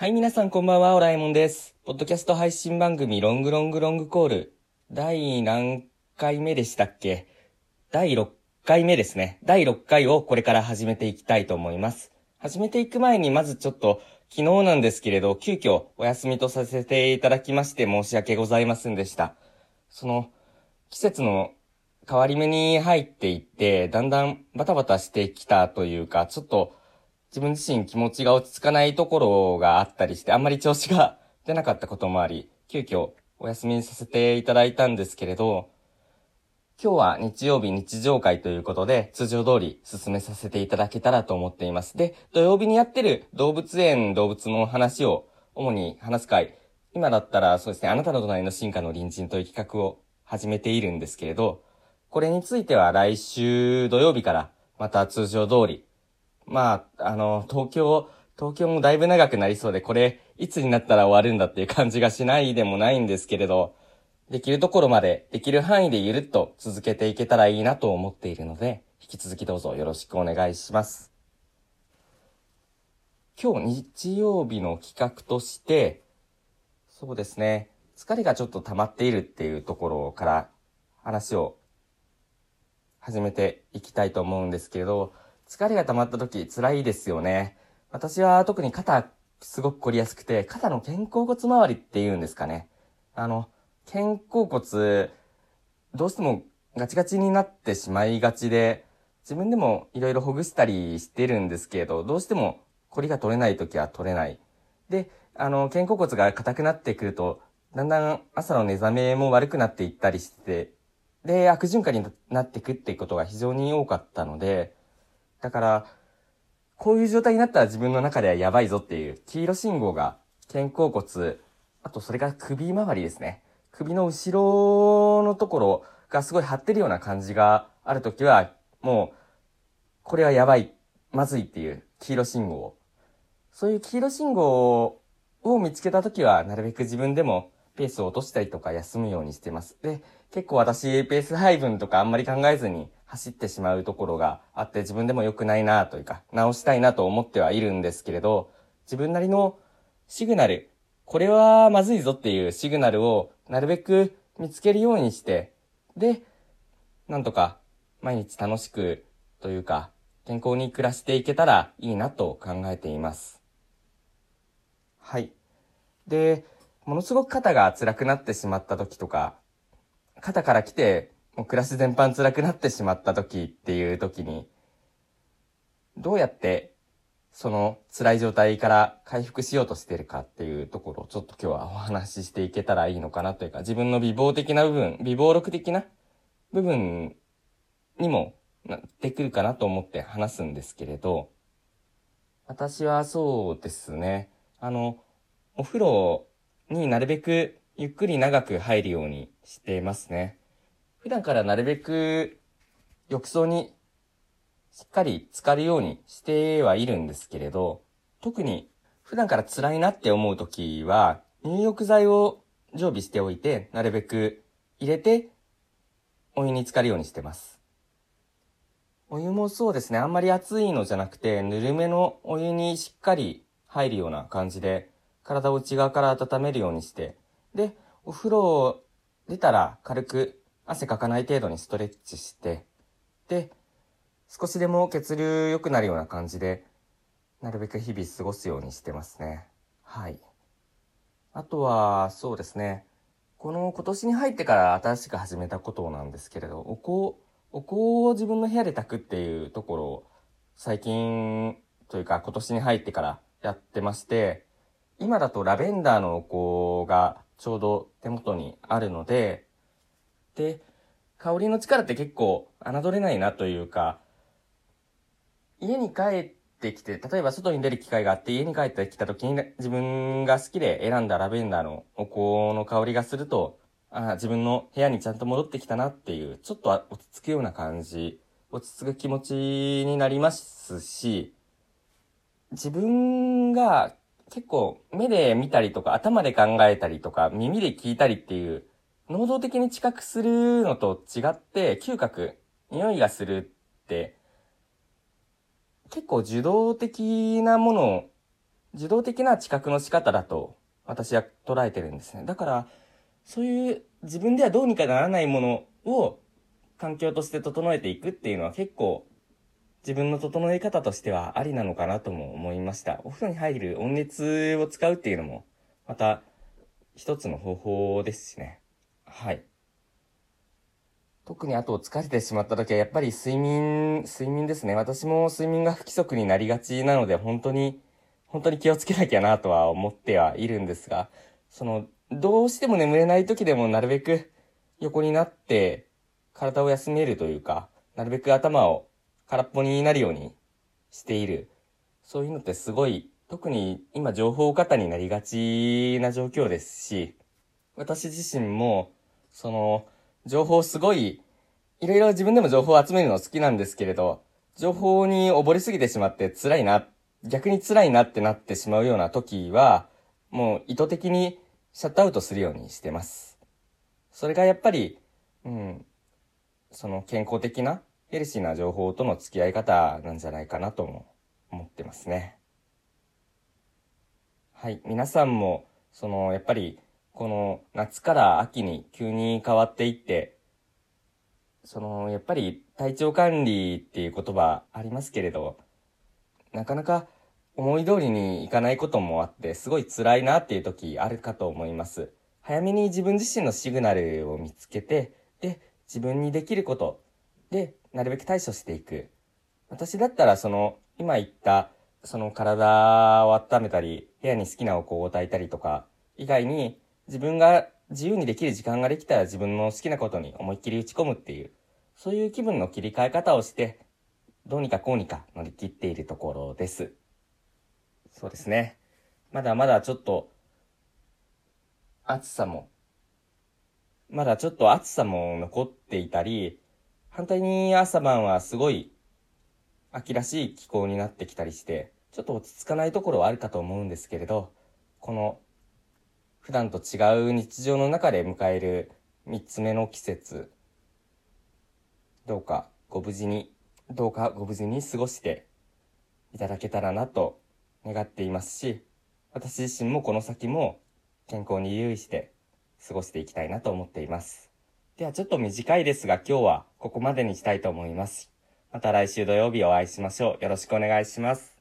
はい、皆さんこんばんは、オラえもんです。ポッドキャスト配信番組、ロングロングロングコール。第何回目でしたっけ？第6回目ですね。第6回をこれから始めていきたいと思います。始めていく前に、まずちょっと、昨日なんですけれど、急遽お休みとさせていただきまして申し訳ございませんでした。その、季節の変わり目に入っていって、だんだんバタバタしてきたというか、ちょっと自分自身気持ちが落ち着かないところがあったりして、あんまり調子が出なかったこともあり、急遽お休みさせていただいたんですけれど、今日は日曜日日常会ということで、通常通り進めさせていただけたらと思っています。で、土曜日にやってる動物園動物の話を主に話す会、今だったらそうですね、あなたの隣の進化の隣人という企画を始めているんですけれど、これについては来週土曜日からまた通常通り、まあ、あの、東京、東京もだいぶ長くなりそうで、これ、いつになったら終わるんだっていう感じがしないでもないんですけれど、できるところまで、できる範囲でゆるっと続けていけたらいいなと思っているので、引き続きどうぞよろしくお願いします。今日日曜日の企画として、そうですね、疲れがちょっと溜まっているっていうところから話を始めていきたいと思うんですけれど、疲れが溜まった時辛いですよね。私は特に肩すごく凝りやすくて、肩の肩甲骨周りっていうんですかね。あの、肩甲骨、どうしてもガチガチになってしまいがちで、自分でもいろいろほぐしたりしてるんですけど、どうしても凝りが取れない時は取れない。で、あの、肩甲骨が硬くなってくると、だんだん朝の目覚めも悪くなっていったりして、で、悪循環になっていくっていうことが非常に多かったので、だから、こういう状態になったら自分の中ではやばいぞっていう黄色信号が肩甲骨、あとそれから首周りですね。首の後ろのところがすごい張ってるような感じがあるときは、もう、これはやばい、まずいっていう黄色信号。そういう黄色信号を見つけたときは、なるべく自分でもペースを落としたりとか休むようにしてます。で、結構私、ペース配分とかあんまり考えずに走ってしまうところがあって、自分でも良くないなというか、直したいなと思ってはいるんですけれど、自分なりのシグナル、これはまずいぞっていうシグナルをなるべく見つけるようにして、で、なんとか毎日楽しくというか、健康に暮らしていけたらいいなと考えています。はい。で、ものすごく肩が辛くなってしまった時とか、肩から来て、もう暮らし全般辛くなってしまった時っていう時に、どうやってその辛い状態から回復しようとしてるかっていうところをちょっと今日はお話ししていけたらいいのかなというか、自分の美貌的な部分、美貌録的な部分にもなってくるかなと思って話すんですけれど、私はそうですね、あの、お風呂になるべくゆっくり長く入るようにしていますね。普段からなるべく浴槽にしっかり浸かるようにしてはいるんですけれど、特に普段から辛いなって思うときは、入浴剤を常備しておいて、なるべく入れて、お湯に浸かるようにしてます。お湯もそうですね、あんまり熱いのじゃなくて、ぬるめのお湯にしっかり入るような感じで、体を内側から温めるようにして、で、お風呂を出たら軽く汗かかない程度にストレッチして、で、少しでも血流良くなるような感じで、なるべく日々過ごすようにしてますね。はい。あとは、そうですね。この今年に入ってから新しく始めたことなんですけれど、お香、お香を自分の部屋で炊くっていうところを最近というか今年に入ってからやってまして、今だとラベンダーのお香がちょうど手元にあるので、で、香りの力って結構侮れないなというか、家に帰ってきて、例えば外に出る機会があって家に帰ってきた時に自分が好きで選んだラベンダーのお香の香りがすると、あ自分の部屋にちゃんと戻ってきたなっていう、ちょっと落ち着くような感じ、落ち着く気持ちになりますし、自分が結構目で見たりとか頭で考えたりとか耳で聞いたりっていう能動的に知覚するのと違って嗅覚、匂いがするって結構受動的なものを受動的な知覚の仕方だと私は捉えてるんですね。だから、そういう自分ではどうにかならないものを環境として整えていくっていうのは結構自分の整え方としてはありなのかなとも思いました。お風呂に入る温熱を使うっていうのもまた一つの方法ですしね。はい。特にあと疲れてしまった時はやっぱり睡眠、睡眠ですね。私も睡眠が不規則になりがちなので本当に、本当に気をつけなきゃなとは思ってはいるんですが、その、どうしても眠れない時でもなるべく横になって体を休めるというか、なるべく頭を空っぽになるようにしている。そういうのってすごい、特に今情報過多になりがちな状況ですし、私自身も、その、情報すごい、いろいろ自分でも情報を集めるの好きなんですけれど、情報に溺れすぎてしまって辛いな、逆に辛いなってなってしまうような時は、もう意図的にシャットアウトするようにしてます。それがやっぱり、うん、その健康的なヘルシーな情報との付き合い方なんじゃないかなとも思ってますね。はい。皆さんも、その、やっぱり、この夏から秋に急に変わっていって、その、やっぱり体調管理っていう言葉ありますけれど、なかなか思い通りにいかないこともあって、すごい辛いなっていう時あるかと思います。早めに自分自身のシグナルを見つけて、で、自分にできることで、なるべく対処していく。私だったら、その、今言った、その体を温めたり、部屋に好きなお香を焚いたりとか、以外に、自分が自由にできる時間ができたら自分の好きなことに思いっきり打ち込むっていう、そういう気分の切り替え方をして、どうにかこうにか乗り切っているところです。そうですね。まだまだちょっと、暑さもまだちょっと暑さも残っていたり、反対に朝晩はすごい秋らしい気候になってきたりして、ちょっと落ち着かないところはあるかと思うんですけれど、この普段と違う日常の中で迎える三つ目の季節、どうかご無事に、どうかご無事に過ごしていただけたらなと願っていますし、私自身もこの先も健康に留意して過ごしていきたいなと思っています。ではちょっと短いですが今日はここまでにしたいと思います。また来週土曜日お会いしましょう。よろしくお願いします。